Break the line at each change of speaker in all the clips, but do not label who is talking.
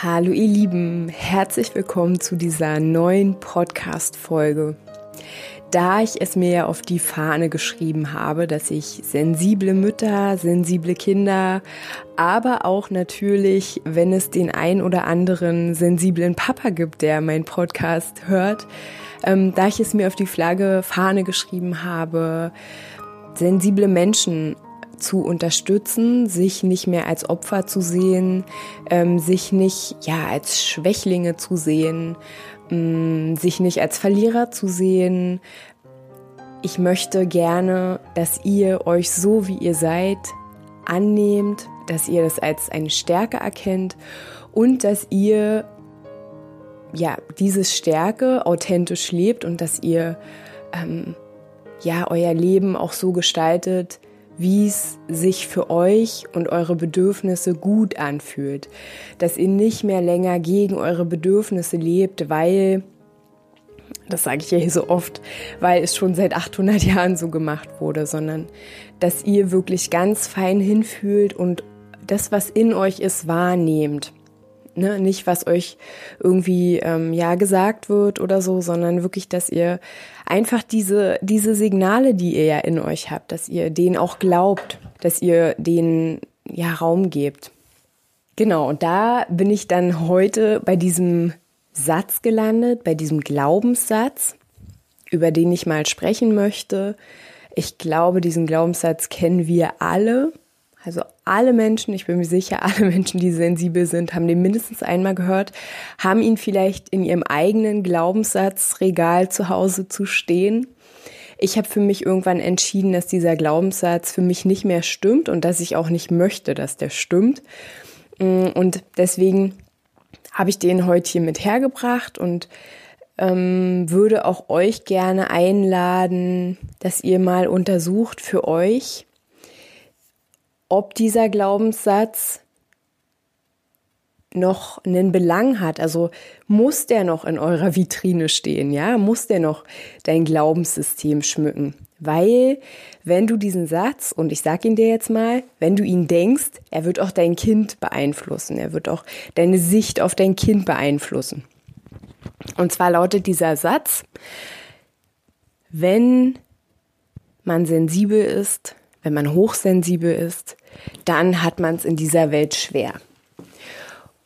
Hallo ihr Lieben, herzlich willkommen zu dieser neuen Podcast-Folge. Da ich es mir ja auf die Fahne geschrieben habe, dass ich sensible Mütter, sensible Kinder, aber auch natürlich, wenn es den ein oder anderen sensiblen Papa gibt, der meinen Podcast hört, ähm, da ich es mir auf die Flagge Fahne geschrieben habe, sensible Menschen zu unterstützen, sich nicht mehr als Opfer zu sehen, ähm, sich nicht ja als Schwächlinge zu sehen, ähm, sich nicht als Verlierer zu sehen. Ich möchte gerne, dass ihr euch so wie ihr seid annehmt, dass ihr das als eine Stärke erkennt und dass ihr ja diese Stärke authentisch lebt und dass ihr ähm, ja euer Leben auch so gestaltet, wie es sich für euch und eure Bedürfnisse gut anfühlt. Dass ihr nicht mehr länger gegen eure Bedürfnisse lebt, weil, das sage ich ja hier so oft, weil es schon seit 800 Jahren so gemacht wurde, sondern dass ihr wirklich ganz fein hinfühlt und das, was in euch ist, wahrnehmt. Ne, nicht, was euch irgendwie ähm, ja gesagt wird oder so, sondern wirklich, dass ihr einfach diese, diese Signale, die ihr ja in euch habt, dass ihr denen auch glaubt, dass ihr denen ja Raum gebt. Genau, und da bin ich dann heute bei diesem Satz gelandet, bei diesem Glaubenssatz, über den ich mal sprechen möchte. Ich glaube, diesen Glaubenssatz kennen wir alle. Also alle Menschen, ich bin mir sicher, alle Menschen, die sensibel sind, haben den mindestens einmal gehört, haben ihn vielleicht in ihrem eigenen Glaubenssatzregal zu Hause zu stehen. Ich habe für mich irgendwann entschieden, dass dieser Glaubenssatz für mich nicht mehr stimmt und dass ich auch nicht möchte, dass der stimmt. Und deswegen habe ich den heute hier mit hergebracht und ähm, würde auch euch gerne einladen, dass ihr mal untersucht für euch, ob dieser Glaubenssatz noch einen Belang hat. Also muss der noch in eurer Vitrine stehen, ja? Muss der noch dein Glaubenssystem schmücken? Weil, wenn du diesen Satz, und ich sag ihn dir jetzt mal, wenn du ihn denkst, er wird auch dein Kind beeinflussen. Er wird auch deine Sicht auf dein Kind beeinflussen. Und zwar lautet dieser Satz, wenn man sensibel ist, wenn man hochsensibel ist, dann hat man es in dieser Welt schwer.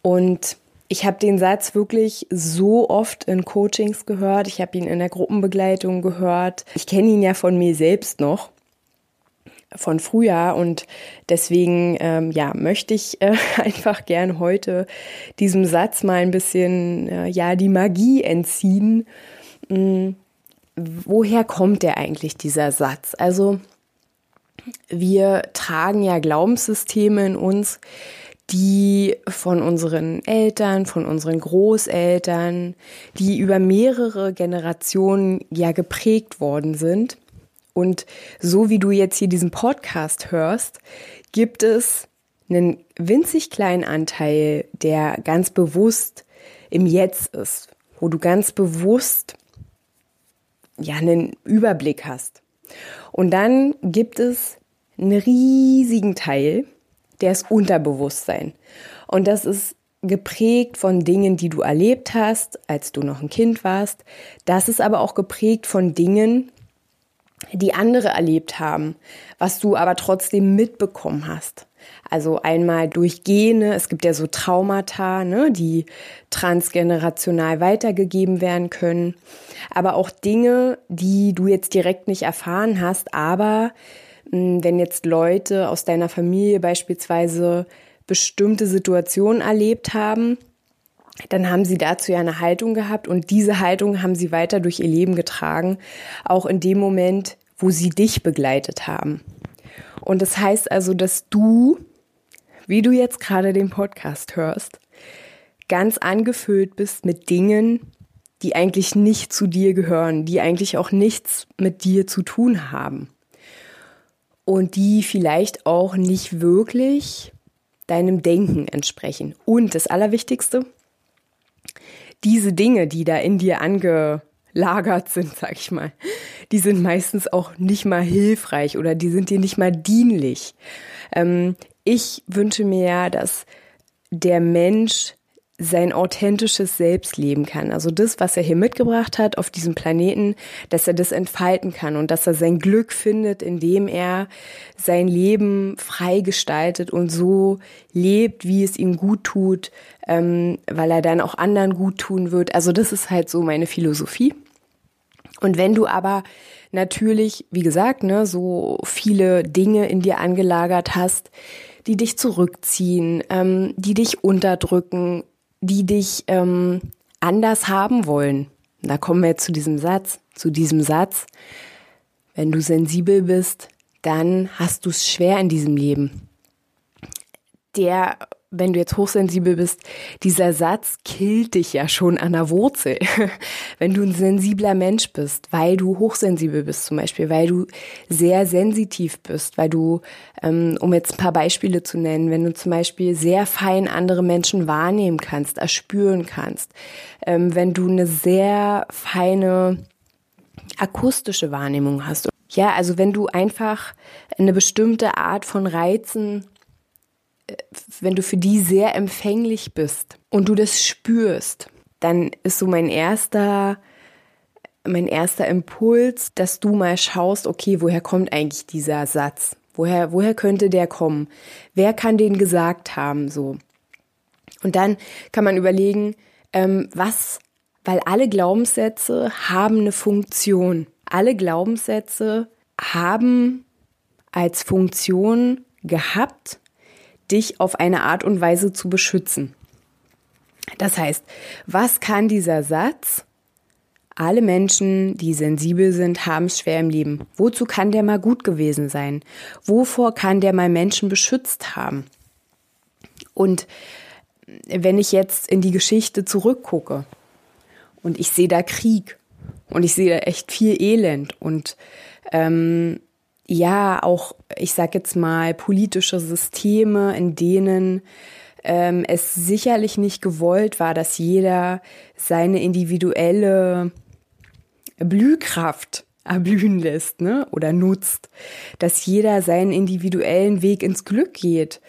Und ich habe den Satz wirklich so oft in Coachings gehört. Ich habe ihn in der Gruppenbegleitung gehört. Ich kenne ihn ja von mir selbst noch von früher und deswegen ähm, ja möchte ich äh, einfach gern heute diesem Satz mal ein bisschen äh, ja die Magie entziehen. Hm, woher kommt der eigentlich dieser Satz? Also wir tragen ja Glaubenssysteme in uns, die von unseren Eltern, von unseren Großeltern, die über mehrere Generationen ja geprägt worden sind. Und so wie du jetzt hier diesen Podcast hörst, gibt es einen winzig kleinen Anteil, der ganz bewusst im Jetzt ist, wo du ganz bewusst ja einen Überblick hast. Und dann gibt es einen riesigen Teil, der ist Unterbewusstsein. Und das ist geprägt von Dingen, die du erlebt hast, als du noch ein Kind warst. Das ist aber auch geprägt von Dingen, die andere erlebt haben, was du aber trotzdem mitbekommen hast. Also einmal durch Gene, es gibt ja so Traumata, ne, die transgenerational weitergegeben werden können, aber auch Dinge, die du jetzt direkt nicht erfahren hast, aber hm, wenn jetzt Leute aus deiner Familie beispielsweise bestimmte Situationen erlebt haben, dann haben sie dazu ja eine Haltung gehabt und diese Haltung haben sie weiter durch ihr Leben getragen, auch in dem Moment, wo sie dich begleitet haben. Und das heißt also, dass du, wie du jetzt gerade den Podcast hörst, ganz angefüllt bist mit Dingen, die eigentlich nicht zu dir gehören, die eigentlich auch nichts mit dir zu tun haben und die vielleicht auch nicht wirklich deinem Denken entsprechen. Und das Allerwichtigste, diese Dinge, die da in dir angelagert sind, sag ich mal, die sind meistens auch nicht mal hilfreich oder die sind dir nicht mal dienlich. Ähm, ich wünsche mir ja, dass der Mensch sein authentisches Selbst leben kann. Also das, was er hier mitgebracht hat auf diesem Planeten, dass er das entfalten kann und dass er sein Glück findet, indem er sein Leben frei gestaltet und so lebt, wie es ihm gut tut, ähm, weil er dann auch anderen gut tun wird. Also das ist halt so meine Philosophie. Und wenn du aber natürlich, wie gesagt, ne, so viele Dinge in dir angelagert hast, die dich zurückziehen, ähm, die dich unterdrücken, die dich ähm, anders haben wollen. Da kommen wir jetzt zu diesem Satz, zu diesem Satz. Wenn du sensibel bist, dann hast du es schwer in diesem Leben. Der wenn du jetzt hochsensibel bist, dieser Satz killt dich ja schon an der Wurzel. wenn du ein sensibler Mensch bist, weil du hochsensibel bist zum Beispiel, weil du sehr sensitiv bist, weil du, ähm, um jetzt ein paar Beispiele zu nennen, wenn du zum Beispiel sehr fein andere Menschen wahrnehmen kannst, erspüren kannst, ähm, wenn du eine sehr feine akustische Wahrnehmung hast. Ja, also wenn du einfach eine bestimmte Art von Reizen wenn du für die sehr empfänglich bist und du das spürst, dann ist so mein erster, mein erster Impuls, dass du mal schaust, okay, woher kommt eigentlich dieser Satz? Woher, woher könnte der kommen? Wer kann den gesagt haben, so? Und dann kann man überlegen, ähm, was, weil alle Glaubenssätze haben eine Funktion. Alle Glaubenssätze haben als Funktion gehabt, dich auf eine Art und Weise zu beschützen. Das heißt, was kann dieser Satz? Alle Menschen, die sensibel sind, haben es schwer im Leben. Wozu kann der mal gut gewesen sein? Wovor kann der mal Menschen beschützt haben? Und wenn ich jetzt in die Geschichte zurückgucke und ich sehe da Krieg und ich sehe da echt viel Elend und ähm, ja auch, ich sag jetzt mal, politische Systeme, in denen ähm, es sicherlich nicht gewollt war, dass jeder seine individuelle Blühkraft erblühen lässt, ne? Oder nutzt, dass jeder seinen individuellen Weg ins Glück geht.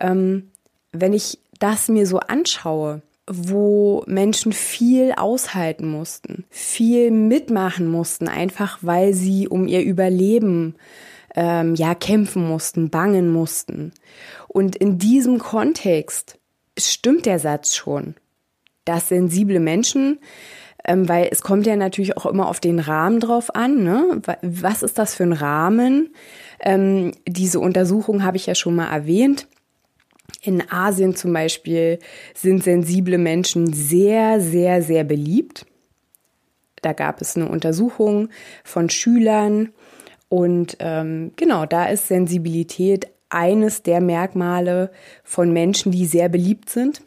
Ähm, wenn ich das mir so anschaue, wo Menschen viel aushalten mussten, viel mitmachen mussten, einfach weil sie um ihr Überleben ähm, ja kämpfen mussten, bangen mussten. Und in diesem Kontext stimmt der Satz schon, dass sensible Menschen ähm, weil es kommt ja natürlich auch immer auf den Rahmen drauf an. Ne? Was ist das für ein Rahmen? Ähm, diese Untersuchung habe ich ja schon mal erwähnt. In Asien zum Beispiel sind sensible Menschen sehr, sehr, sehr beliebt. Da gab es eine Untersuchung von Schülern und ähm, genau, da ist Sensibilität eines der Merkmale von Menschen, die sehr beliebt sind.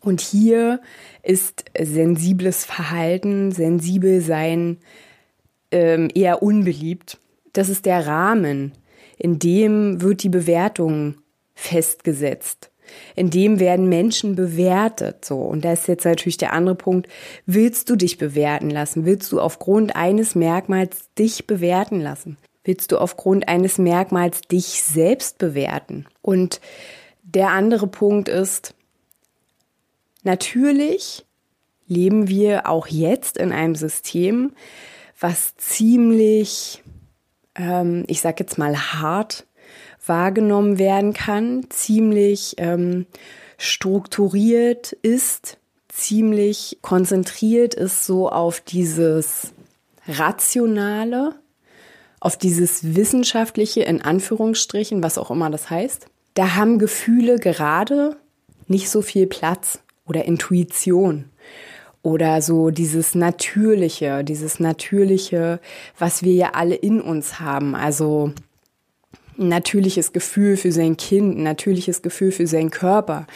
Und hier ist sensibles Verhalten, sensibel sein ähm, eher unbeliebt. Das ist der Rahmen, in dem wird die Bewertung festgesetzt. In dem werden Menschen bewertet, so. Und da ist jetzt natürlich der andere Punkt. Willst du dich bewerten lassen? Willst du aufgrund eines Merkmals dich bewerten lassen? Willst du aufgrund eines Merkmals dich selbst bewerten? Und der andere Punkt ist, natürlich leben wir auch jetzt in einem System, was ziemlich, ähm, ich sag jetzt mal hart wahrgenommen werden kann, ziemlich ähm, strukturiert ist, ziemlich konzentriert ist so auf dieses Rationale, auf dieses Wissenschaftliche in Anführungsstrichen, was auch immer das heißt. Da haben Gefühle gerade nicht so viel Platz oder Intuition oder so dieses Natürliche, dieses Natürliche, was wir ja alle in uns haben. Also natürliches Gefühl für sein Kind, ein natürliches Gefühl für seinen Körper,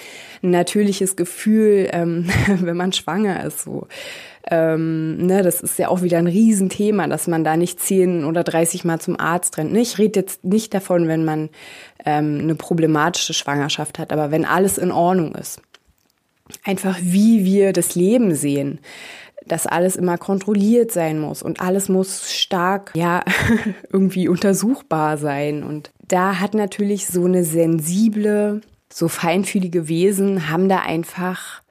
ein natürliches Gefühl, ähm, wenn man schwanger ist, so Ähm, ne, das ist ja auch wieder ein Riesenthema, dass man da nicht zehn oder 30 Mal zum Arzt rennt. Ich rede jetzt nicht davon, wenn man ähm, eine problematische Schwangerschaft hat, aber wenn alles in Ordnung ist. Einfach wie wir das Leben sehen dass alles immer kontrolliert sein muss und alles muss stark, ja, irgendwie untersuchbar sein. Und da hat natürlich so eine sensible, so feinfühlige Wesen haben da einfach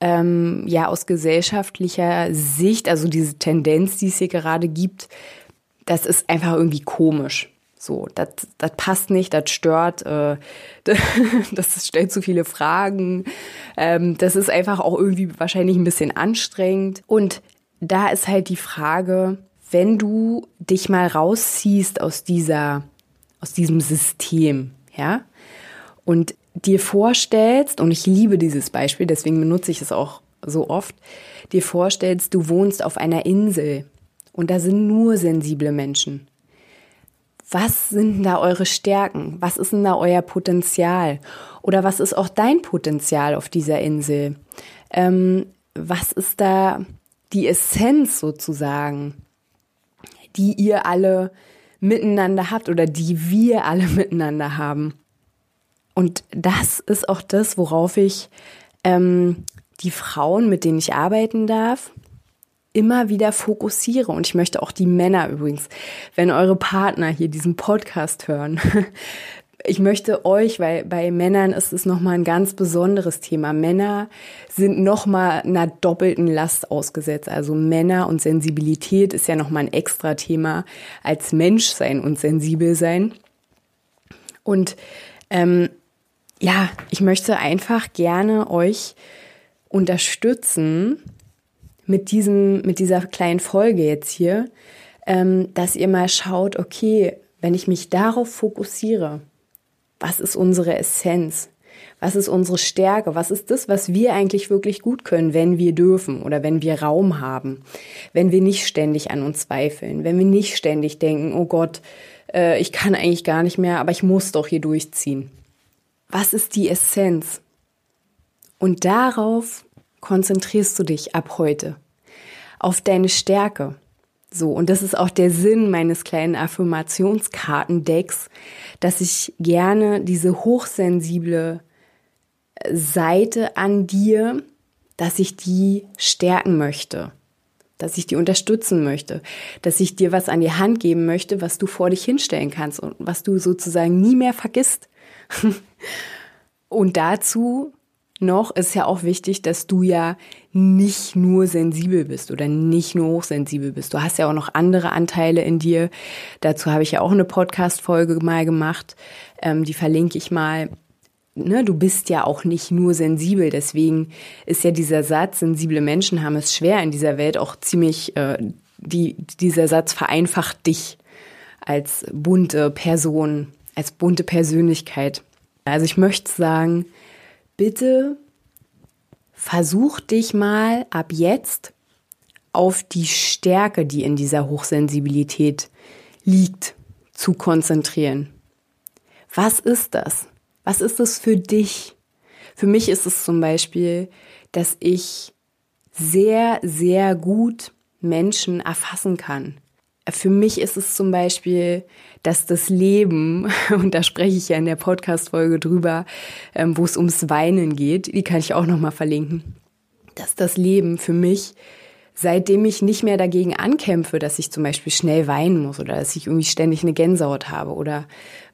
ähm, ja aus gesellschaftlicher Sicht, also diese Tendenz, die es hier gerade gibt, das ist einfach irgendwie komisch. So, das, passt nicht, das stört, äh, das stellt zu viele Fragen. Ähm, das ist einfach auch irgendwie wahrscheinlich ein bisschen anstrengend. Und da ist halt die Frage, wenn du dich mal rausziehst aus dieser, aus diesem System, ja, und dir vorstellst, und ich liebe dieses Beispiel, deswegen benutze ich es auch so oft, dir vorstellst, du wohnst auf einer Insel und da sind nur sensible Menschen. Was sind da eure Stärken? Was ist denn da euer Potenzial? Oder was ist auch dein Potenzial auf dieser Insel? Ähm, was ist da die Essenz sozusagen, die ihr alle miteinander habt oder die wir alle miteinander haben? Und das ist auch das, worauf ich ähm, die Frauen, mit denen ich arbeiten darf, immer wieder fokussiere. Und ich möchte auch die Männer übrigens, wenn eure Partner hier diesen Podcast hören, ich möchte euch, weil bei Männern ist es nochmal ein ganz besonderes Thema. Männer sind nochmal einer doppelten Last ausgesetzt. Also Männer und Sensibilität ist ja nochmal ein extra Thema als Mensch sein und sensibel sein. Und ähm, ja, ich möchte einfach gerne euch unterstützen mit diesem, mit dieser kleinen Folge jetzt hier, ähm, dass ihr mal schaut, okay, wenn ich mich darauf fokussiere, was ist unsere Essenz? Was ist unsere Stärke? Was ist das, was wir eigentlich wirklich gut können, wenn wir dürfen oder wenn wir Raum haben? Wenn wir nicht ständig an uns zweifeln, wenn wir nicht ständig denken, oh Gott, äh, ich kann eigentlich gar nicht mehr, aber ich muss doch hier durchziehen was ist die Essenz? Und darauf konzentrierst du dich ab heute. Auf deine Stärke. So, und das ist auch der Sinn meines kleinen Affirmationskartendecks, dass ich gerne diese hochsensible Seite an dir, dass ich die stärken möchte, dass ich die unterstützen möchte, dass ich dir was an die Hand geben möchte, was du vor dich hinstellen kannst und was du sozusagen nie mehr vergisst. Und dazu noch ist ja auch wichtig, dass du ja nicht nur sensibel bist oder nicht nur hochsensibel bist. Du hast ja auch noch andere Anteile in dir. Dazu habe ich ja auch eine Podcast-Folge mal gemacht. Ähm, die verlinke ich mal. Ne, du bist ja auch nicht nur sensibel. Deswegen ist ja dieser Satz, sensible Menschen haben es schwer in dieser Welt auch ziemlich, äh, die, dieser Satz vereinfacht dich als bunte Person, als bunte Persönlichkeit. Also ich möchte sagen, bitte versuch dich mal ab jetzt auf die Stärke, die in dieser Hochsensibilität liegt, zu konzentrieren. Was ist das? Was ist das für dich? Für mich ist es zum Beispiel, dass ich sehr, sehr gut Menschen erfassen kann. Für mich ist es zum Beispiel, dass das Leben, und da spreche ich ja in der Podcast-Folge drüber, ähm, wo es ums Weinen geht, die kann ich auch nochmal verlinken, dass das Leben für mich, seitdem ich nicht mehr dagegen ankämpfe, dass ich zum Beispiel schnell weinen muss oder dass ich irgendwie ständig eine Gänsehaut habe oder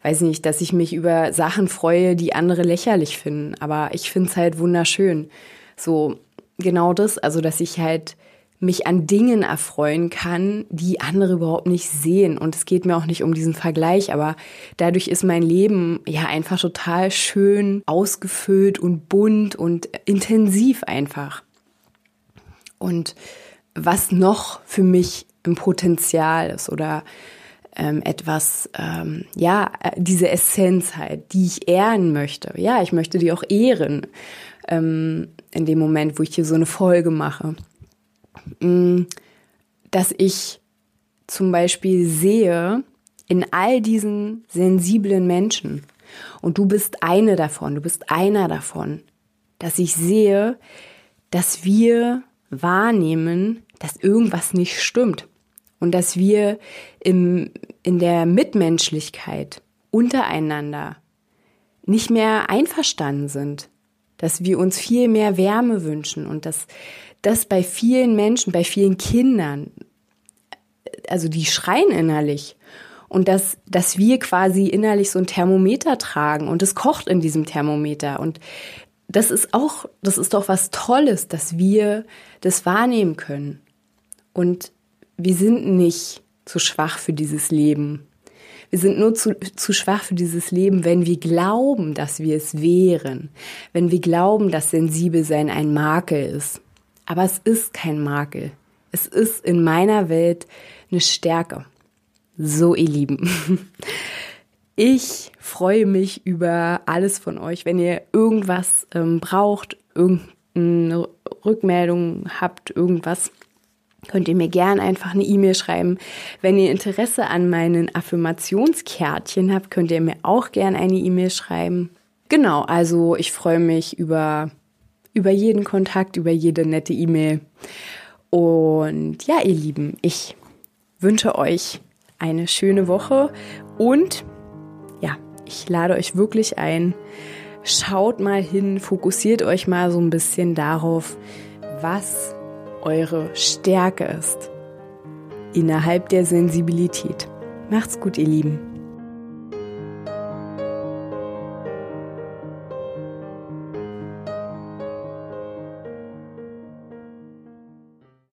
weiß nicht, dass ich mich über Sachen freue, die andere lächerlich finden. Aber ich finde es halt wunderschön. So genau das, also dass ich halt mich an Dingen erfreuen kann, die andere überhaupt nicht sehen. Und es geht mir auch nicht um diesen Vergleich, aber dadurch ist mein Leben ja einfach total schön ausgefüllt und bunt und intensiv einfach. Und was noch für mich ein Potenzial ist oder ähm, etwas, ähm, ja, diese Essenz halt, die ich ehren möchte. Ja, ich möchte die auch ehren ähm, in dem Moment, wo ich hier so eine Folge mache. Mm, dass ich zum Beispiel sehe in all diesen sensiblen Menschen, und du bist eine davon, du bist einer davon, dass ich sehe, dass wir wahrnehmen, dass irgendwas nicht stimmt und dass wir im, in der Mitmenschlichkeit untereinander nicht mehr einverstanden sind, dass wir uns viel mehr Wärme wünschen und dass das bei vielen Menschen, bei vielen Kindern, also die schreien innerlich und dass, dass wir quasi innerlich so ein Thermometer tragen und es kocht in diesem Thermometer und das ist auch, das ist doch was Tolles, dass wir das wahrnehmen können. Und wir sind nicht zu schwach für dieses Leben. Wir sind nur zu, zu schwach für dieses Leben, wenn wir glauben, dass wir es wären. Wenn wir glauben, dass sensibel sein ein Makel ist. Aber es ist kein Makel. Es ist in meiner Welt eine Stärke. So, ihr Lieben. Ich freue mich über alles von euch. Wenn ihr irgendwas ähm, braucht, irgendeine Rückmeldung habt, irgendwas, könnt ihr mir gern einfach eine E-Mail schreiben. Wenn ihr Interesse an meinen Affirmationskärtchen habt, könnt ihr mir auch gern eine E-Mail schreiben. Genau, also ich freue mich über, über jeden Kontakt, über jede nette E-Mail. Und ja, ihr Lieben, ich wünsche euch eine schöne Woche und ja, ich lade euch wirklich ein. Schaut mal hin, fokussiert euch mal so ein bisschen darauf, was eure Stärke ist innerhalb der Sensibilität. Macht's gut, ihr Lieben.